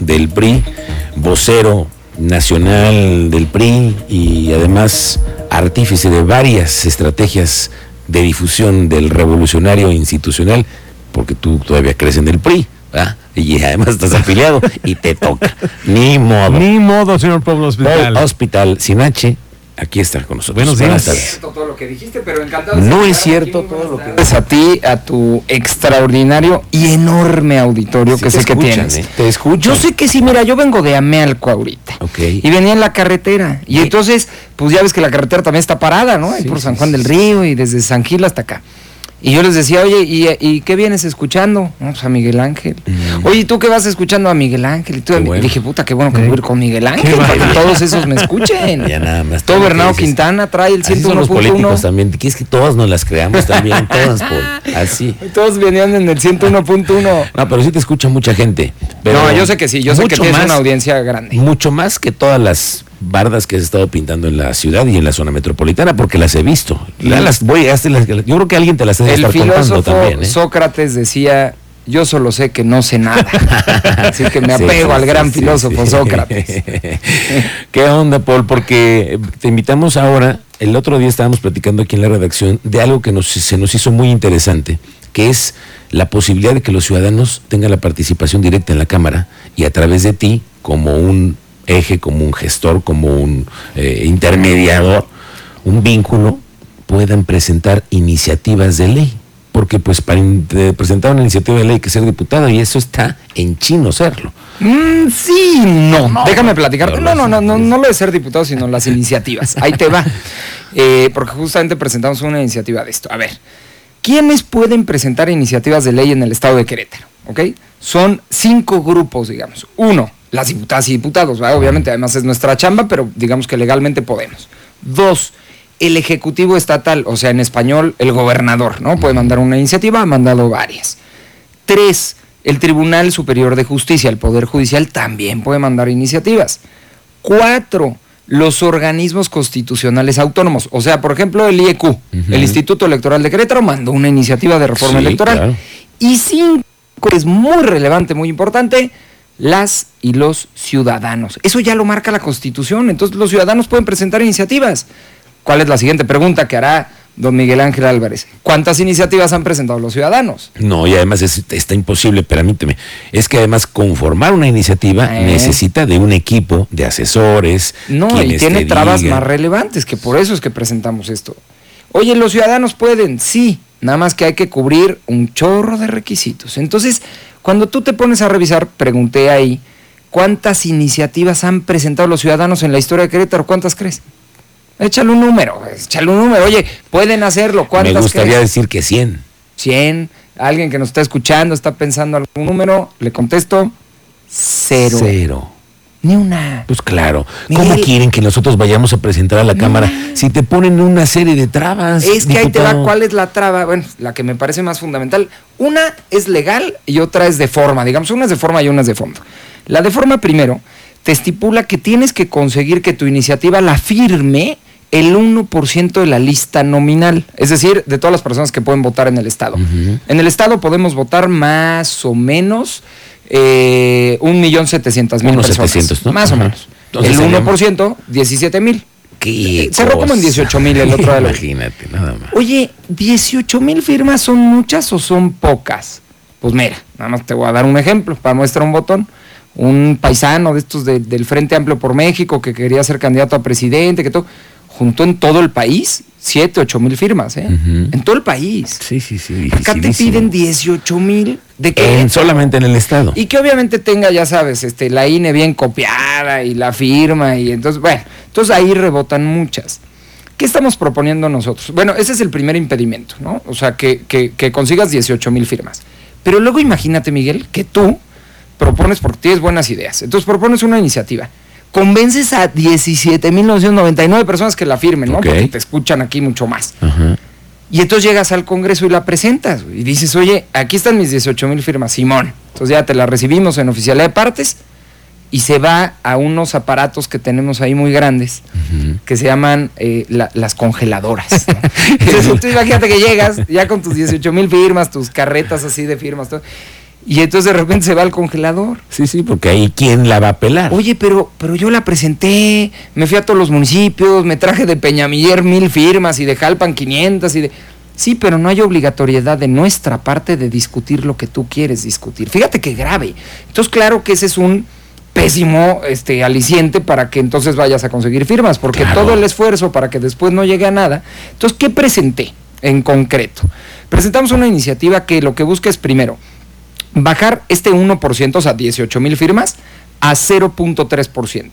del PRI, vocero nacional del PRI y además artífice de varias estrategias de difusión del revolucionario institucional, porque tú todavía crees en el PRI, ¿verdad? y además estás afiliado y te toca. Ni modo. Ni modo, señor Pueblo Hospital. Hospital sin H aquí está con nosotros. Buenos días. No es cierto todo lo que dijiste, pero encantado. No es cierto todo lo que Gracias a ti, a tu extraordinario y enorme auditorio Sí que sé que tienes. ¿eh? Te escuchan. Yo sé que sí, mira, yo vengo de Amealco ahorita. Ok. Y venía en la carretera. Y Sí. entonces, pues ya ves que la carretera también está parada, ¿no? Sí, por San Juan sí, del. Río y desde San Gil hasta acá. Y yo les decía, oye, ¿y, y qué vienes escuchando? No, pues a Miguel Ángel. Mm. Oye, ¿y tú qué vas escuchando a Miguel Ángel? Y tú, bueno. Dije, puta, qué bueno que voy a ir con Miguel Ángel, para que todos esos me escuchen. Ya nada más. Todo Bernardo Quintana trae el Así son los políticos 101.1. también. ¿Quieres que todas nos las creamos también? Todas, Paul. Así. Todos venían en el 101.1. No, pero sí te escucha mucha gente. Pero No, yo sé que sí, yo sé que tienes más- una audiencia grande. Mucho más que todas las bardas que has estado pintando en la ciudad y en la zona metropolitana, porque las he visto. Las voy, hazte las- yo creo que alguien te las debe El estar contando filósofo también. ¿eh? Sócrates decía, yo solo sé que no sé nada. Así que me apego sí, al gran sí, filósofo. Sócrates. ¿Qué onda, Paul? Porque te invitamos ahora, el otro día estábamos platicando aquí en la redacción de algo que nos, se nos hizo muy interesante, que es la posibilidad de que los ciudadanos tengan la participación directa en la Cámara y a través de ti, como un eje, como un gestor, como un eh, intermediador, un vínculo, puedan presentar iniciativas de ley. Porque pues para presentar una iniciativa de ley hay que ser diputado y eso está en chino serlo. Mm, sí, no. Déjame platicar. No, no, no, no, no lo de ser diputado, sino las iniciativas. Ahí te va. Eh, porque justamente presentamos una iniciativa de esto. A ver, ¿quiénes pueden presentar iniciativas de ley en el estado de Querétaro? ¿Ok? Son cinco grupos, digamos. Uno, las diputadas y diputados, ¿verdad? Obviamente, además es nuestra chamba, pero digamos que legalmente podemos. Dos, el Ejecutivo Estatal, o sea, en español, el gobernador, ¿no? Puede mandar una iniciativa, ha mandado varias. Tres, el Tribunal Superior de Justicia, el Poder Judicial, también puede mandar iniciativas. Cuatro, los organismos constitucionales autónomos. O sea, por ejemplo, el IEQ, el Instituto Electoral de Querétaro, mandó una iniciativa de reforma Sí, electoral. claro. Y cinco, es muy relevante, muy importante, las y los ciudadanos. Eso ya lo marca la Constitución. Entonces, los ciudadanos pueden presentar iniciativas. ¿Cuál es la siguiente pregunta que hará don Miguel Ángel Álvarez? ¿Cuántas iniciativas han presentado los ciudadanos? No, y además es- está imposible, permíteme. Es que además conformar una iniciativa Eh. necesita de un equipo de asesores. No, y tiene trabas digan. más relevantes, que por eso es que presentamos esto. Oye, los ciudadanos pueden, sí, nada más que hay que cubrir un chorro de requisitos. Entonces, cuando tú te pones a revisar, pregunté ahí, ¿cuántas iniciativas han presentado los ciudadanos en la historia de Querétaro? ¿Cuántas crees? Échale un número, échale un número. Oye, pueden hacerlo. ¿Cuántas Me gustaría crees? decir que 100. 100. Alguien que nos está escuchando está pensando algún número, le contesto, cero. Cero. Ni una. Pues claro. ¿Cómo quieren que nosotros vayamos a presentar a la Cámara si te ponen una serie de trabas? Es que ahí te va cuál es la traba, bueno, la que me parece más fundamental. Una es legal y otra es de forma, digamos, una es de forma y una es de fondo. La de forma primero te estipula que tienes que conseguir que tu iniciativa la firme el 1% de la lista nominal, es decir, de todas las personas que pueden votar en el Estado. En el Estado podemos votar más o menos eh, un millón setecientos mil Unos personas. 700, ¿no? Más o menos. Entonces el serían- 1%, 17 mil. Qué Cerró como en cosa. 18 mil el otro de Imagínate, nada más. Oye, 18 mil firmas son muchas o son pocas? Pues mira, nada más te voy a dar un ejemplo para muestra un botón. Un paisano de estos de- del Frente Amplio por México que quería ser candidato a presidente, que todo, juntó en todo el país 7, 8 mil firmas, ¿eh? En todo el país. Sí, sí, sí. Acá te piden 18 mil de que En- solamente en el Estado. y que obviamente tenga, ya sabes, este, la INE bien copiada y la firma y entonces, bueno, entonces ahí rebotan muchas. ¿Qué estamos proponiendo nosotros? Bueno, ese es el primer impedimento, ¿no? O sea, que, que- que consigas 18 mil firmas. Pero luego imagínate, Miguel, que tú propones, porque tienes buenas ideas, entonces propones una iniciativa, convences a 17.999 personas que la firmen, ¿no? Porque te escuchan aquí mucho más. Ajá. Y entonces llegas al Congreso y la presentas y dices, oye, aquí están mis 18 mil firmas, Simón. Entonces ya te la recibimos en oficialidad de partes y se va a unos aparatos que tenemos ahí muy grandes que se llaman eh, la- las congeladoras. ¿no? Entonces tú imagínate que llegas ya con tus 18 mil firmas, tus carretas así de firmas, todo, Y entonces de repente se va al congelador. Sí, sí, porque ahí quién la va a pelar. Oye, pero, pero yo la presenté, me fui a todos los municipios, me traje de Peñamiller mil firmas y de Jalpan 500 y de... Sí, pero no hay obligatoriedad de nuestra parte de discutir lo que tú quieres discutir. Fíjate qué grave. Entonces, claro que ese es un pésimo este, aliciente para que entonces vayas a conseguir firmas, porque Claro. todo el esfuerzo para que después no llegue a nada. Entonces, ¿qué presenté en concreto? Presentamos una iniciativa que lo que busca es, primero, bajar este 1%, o sea, 18 mil firmas, a 0.3%.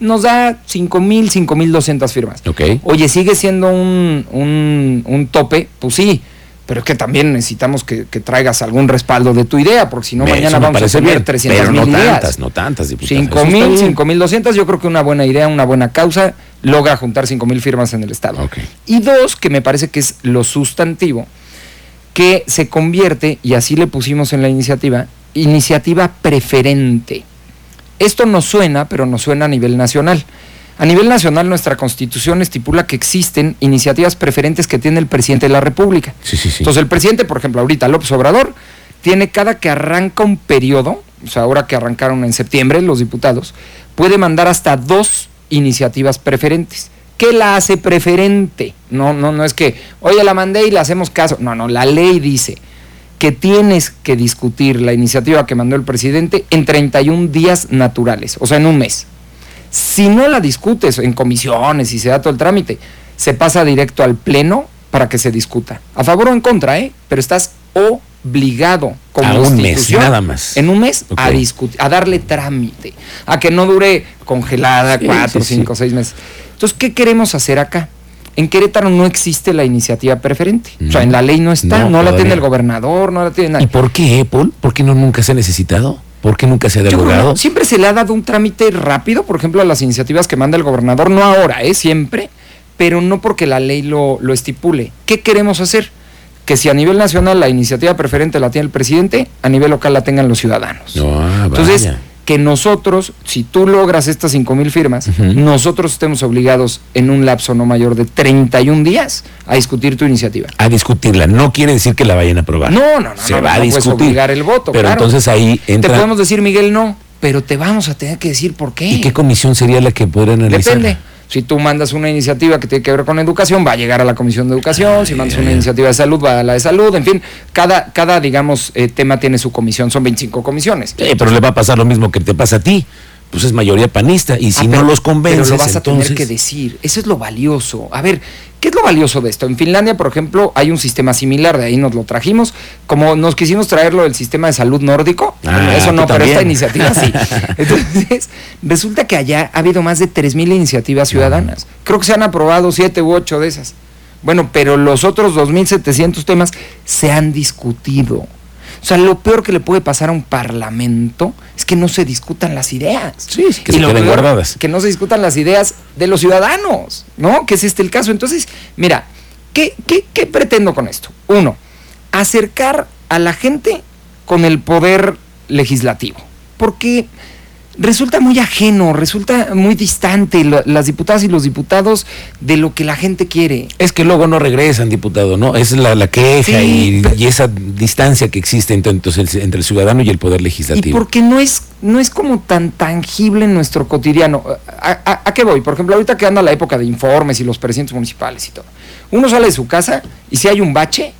Nos da 5 mil, 5 mil 200 firmas. Ok. Oye, sigue siendo un, un- un tope, pues sí, pero es que también necesitamos que, que traigas algún respaldo de tu idea, porque si no, mañana vamos a tener bien, 300 pero mil no ideas. tantas, no tantas, diputado. 5 Eso está mil, bien. 5 mil 200, yo creo que una buena idea, una buena causa, logra juntar 5 mil firmas en el Estado. Y dos, que me parece que es lo sustantivo, que se convierte, y así le pusimos en la iniciativa, iniciativa preferente. Esto nos suena, pero nos suena a nivel nacional. A nivel nacional, nuestra constitución estipula que existen iniciativas preferentes que tiene el presidente de la República. Sí, sí, sí. Entonces, el presidente, por ejemplo, ahorita López Obrador, tiene cada que arranca un periodo, o sea, ahora que arrancaron en septiembre los diputados, puede mandar hasta dos iniciativas preferentes. ¿Qué la hace preferente? No, no, no es que, oye, la mandé y le hacemos caso. No, no, la ley dice que tienes que discutir la iniciativa que mandó el presidente en 31 días naturales, o sea, en un mes. Si no la discutes en comisiones y se da todo el trámite, se pasa directo al pleno para que se discuta. A favor o en contra, ¿eh? Pero estás obligado como A un mes, nada más. En un mes a discutir, a darle trámite, a que no dure congelada Sí, cuatro, sí, sí. cinco, seis meses. Entonces, ¿qué queremos hacer acá? En Querétaro no existe la iniciativa preferente. O sea, en la ley no está, No, no, la tiene el gobernador, no la tiene nadie. ¿Y por qué, Paul? ¿Por qué no nunca se ha necesitado? ¿Por qué nunca se ha derogado? no, siempre se le ha dado un trámite rápido, por ejemplo, a las iniciativas que manda el gobernador, no ahora, ¿eh? siempre, pero no porque la ley lo, lo estipule. ¿Qué queremos hacer? Que si a nivel nacional la iniciativa preferente la tiene el presidente, a nivel local la tengan los ciudadanos. No, ah, Entonces, que nosotros, si tú logras estas 5 mil firmas, nosotros estemos obligados en un lapso no mayor de 31 días a discutir tu iniciativa. a discutirla. No quiere decir que la vayan a aprobar. No, no, no, Se no, va no a puedes discutir. obligar el voto, Pero claro. entonces ahí Te entra. podemos decir, Miguel, no, pero te vamos a tener que decir por qué. ¿Y qué comisión sería la que podría analizar? Depende. Si tú mandas una iniciativa que tiene que ver con educación, va a llegar a la Comisión de Educación. Si mandas una iniciativa de salud, va a la de salud. En fin, cada, cada digamos, eh, tema tiene su comisión. Son 25 comisiones. Sí, pero le va a pasar lo mismo que te pasa a ti. Pues es mayoría panista. Y si Ah, no pero- los convences, Pero lo vas a entonces... tener que decir. Eso es lo valioso. A ver, ¿qué es lo valioso de esto? En Finlandia, por ejemplo, hay un sistema similar, de ahí nos lo trajimos. Como nos quisimos traerlo del sistema de salud nórdico, Ah, eso no, pero esta iniciativa sí. Entonces, resulta que allá ha habido más de 3.000 iniciativas ciudadanas. Creo que se han aprobado 7 u 8 de esas. Bueno, pero los otros 2.700 temas se han discutido. O sea, lo peor que le puede pasar a un parlamento es que no se discutan las ideas. Sí, que Y se lo queden peor, guardadas. Que no se discutan las ideas de los ciudadanos, ¿no? Que es este el caso. Entonces, mira, ¿qué, qué, qué pretendo con esto? Uno, acercar a la gente con el poder legislativo. Porque resulta muy ajeno, resulta muy distante lo- las diputadas y los diputados de lo que la gente quiere. Es que luego no regresan, diputado, ¿no? Esa es la, la queja Sí, y, y esa distancia que existe entre, entonces, el- entre el ciudadano y el poder Y legislativo. porque no es, no es como tan tangible en nuestro cotidiano. ¿A, a- a qué voy? Por ejemplo, ahorita que anda la época de informes y los presidentes municipales y todo. Uno sale de su casa y si hay un bache,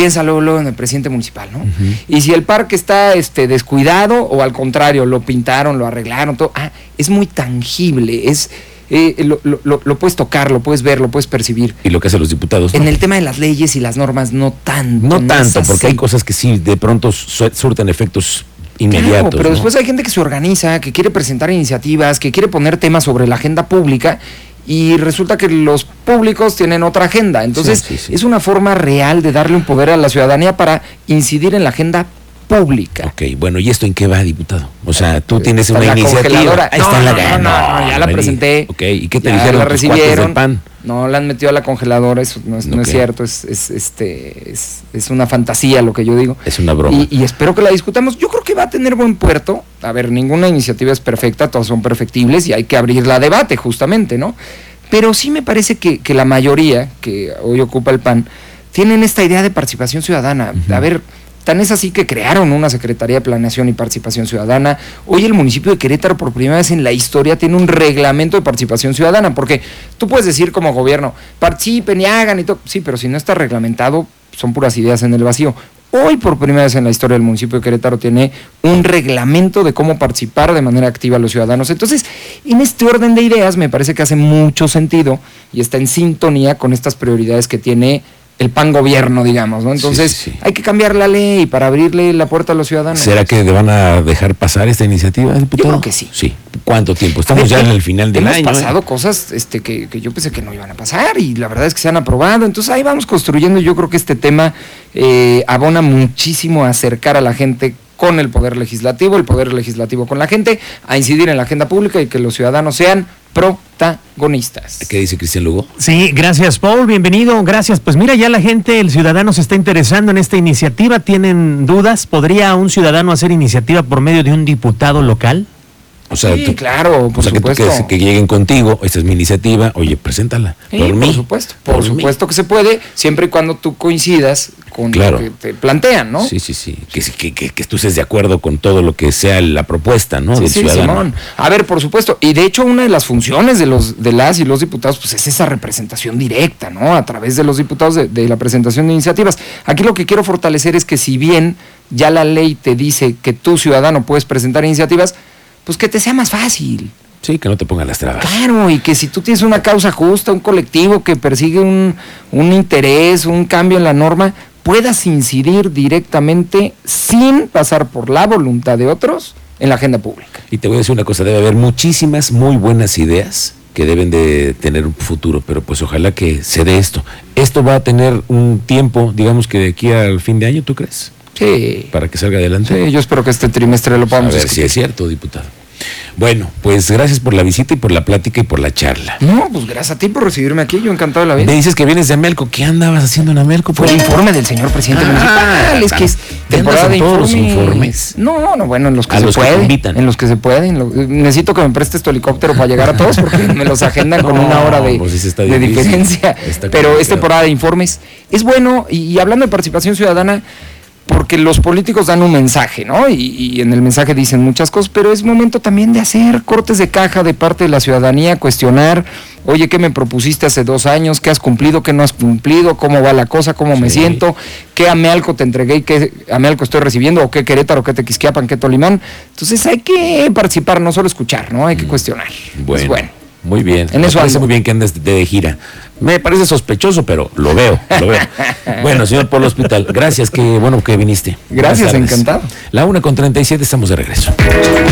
piensa luego, luego en el presidente municipal, ¿no? Y si el parque está este, descuidado o al contrario, lo pintaron, lo arreglaron, todo, ah, es muy tangible, es, eh, lo, lo- lo- puedes tocar, lo puedes ver, lo puedes percibir. Y lo que hacen los diputados. En el tema de las leyes y las normas, no tanto. No tanto, porque hay cosas que sí, de pronto su- surten efectos inmediatos. Claro, pero ¿no? después hay gente que se organiza, que quiere presentar iniciativas, que quiere poner temas sobre la agenda pública y resulta que los públicos tienen otra agenda. Entonces, Sí, sí, sí. es una forma real de darle un poder a la ciudadanía para incidir en la agenda pública. Ok, bueno, ¿y esto en qué va, diputado? O sea, tú Está tienes en una la iniciativa. Ahí está en la No, no, no, no, ya la presenté. Ok, ¿y qué te Ya dijeron la recibieron. del PAN? No la han metido a la congeladora, eso no es, no cierto, es, es, este, es, es una fantasía lo que yo digo. Es una broma. Y, y espero que la discutamos. Yo creo que va a tener buen puerto. A ver, ninguna iniciativa es perfecta, todas son perfectibles y hay que abrirla a debate, justamente, ¿no? Pero sí me parece que, que la mayoría que hoy ocupa el PAN tienen esta idea de participación ciudadana. A ver, Tan es así que crearon una Secretaría de Planeación y Participación Ciudadana. Hoy el municipio de Querétaro por primera vez en la historia tiene un reglamento de participación ciudadana, porque tú puedes decir como gobierno, participen y hagan y todo. Sí, pero si no está reglamentado, son puras ideas en el vacío. Hoy por primera vez en la historia el municipio de Querétaro tiene un reglamento de cómo participar de manera activa los ciudadanos. Entonces, en este orden de ideas me parece que hace mucho sentido y está en sintonía con estas prioridades que tiene el pan gobierno, digamos, ¿no? Entonces, Sí, sí, sí. hay que cambiar la ley para abrirle la puerta a los ciudadanos. ¿Será que van a dejar pasar esta iniciativa, diputado? creo que sí. Sí. ¿Cuánto tiempo? Estamos ver, ya en el final del hemos año. ¿eh? pasado cosas este, que, que yo pensé que no iban a pasar y la verdad es que se han aprobado. Entonces ahí vamos construyendo. Yo creo que este tema eh, abona muchísimo a acercar a la gente con el poder legislativo, el poder legislativo con la gente, a incidir en la agenda pública y que los ciudadanos sean protagonistas. ¿Qué dice Cristian Lugo? Sí, gracias Paul, bienvenido, gracias. Pues mira, ya la gente, el ciudadano se está interesando en esta iniciativa, ¿tienen dudas? ¿Podría un ciudadano hacer iniciativa por medio de un diputado local? O sea, Sí, tú- claro, por o sea, que, tú- que, que lleguen contigo, esta es mi iniciativa, oye, preséntala. Sí, por mí. supuesto, por, Por mí. supuesto que se puede, siempre y cuando tú coincidas con Claro. lo que te plantean, ¿no? Sí, sí, sí. Que, que, que, que tú estés de acuerdo con todo lo que sea la propuesta, ¿no? Sí, del sí, ciudadano. Simón. A ver, por supuesto. Y de hecho, una de las funciones de los de las y los diputados, pues es esa representación directa, ¿no? A través de los diputados de, de la presentación de iniciativas. Aquí lo que quiero fortalecer es que si bien ya la ley te dice que tú, ciudadano, puedes presentar iniciativas, pues que te sea más fácil. Sí, que no te pongan las trabas. Claro, y que si tú tienes una causa justa, un colectivo que persigue un, un interés, un cambio en la norma, puedas incidir directamente sin pasar por la voluntad de otros en la agenda pública. Y te voy a decir una cosa, debe haber muchísimas muy buenas ideas que deben de tener un futuro, pero pues ojalá que se dé esto. Esto va a tener un tiempo, digamos que de aquí al fin de año, ¿tú crees? Sí. Para que salga adelante. Sí, yo espero que este trimestre lo a podamos ver si es cierto, diputado. Bueno, pues gracias por la visita y por la plática y por la charla. No, pues gracias a ti por recibirme aquí, yo encantado de la vida. Me dices que vienes de Amelco. ¿Qué andabas haciendo en Amelco? Fue el informe del señor presidente Ah, municipal, es que es ¿te temporada de en todos los informes. informes? No, no, bueno, en los que A se los que invitan. en los que se pueden. lo- necesito que me prestes tu helicóptero para llegar a todos porque me los agendan con una hora de, pues está de diferencia. Está Pero es temporada de informes. Es bueno, y, y hablando de participación ciudadana, porque los políticos dan un mensaje, ¿no? Y, y en el mensaje dicen muchas cosas, pero es momento también de hacer cortes de caja de parte de la ciudadanía, cuestionar, oye, ¿qué me propusiste hace dos años? ¿Qué has cumplido? ¿Qué no has cumplido? ¿Cómo va la cosa? ¿Cómo me siento? ¿Qué Amealco te entregué y qué Amealco estoy recibiendo? ¿O qué Querétaro, qué Tequisquiapan, qué Tolimán? Entonces hay que participar, no solo escuchar, ¿no? Hay que cuestionar. Mm. Bueno, bueno. muy bien. En Me eso parece ando. muy bien que andes de, de gira. Me parece sospechoso, pero lo veo, lo veo. bueno, señor Polo Hospital, gracias, que bueno que viniste. Gracias, encantado. La una con 37, estamos de regreso.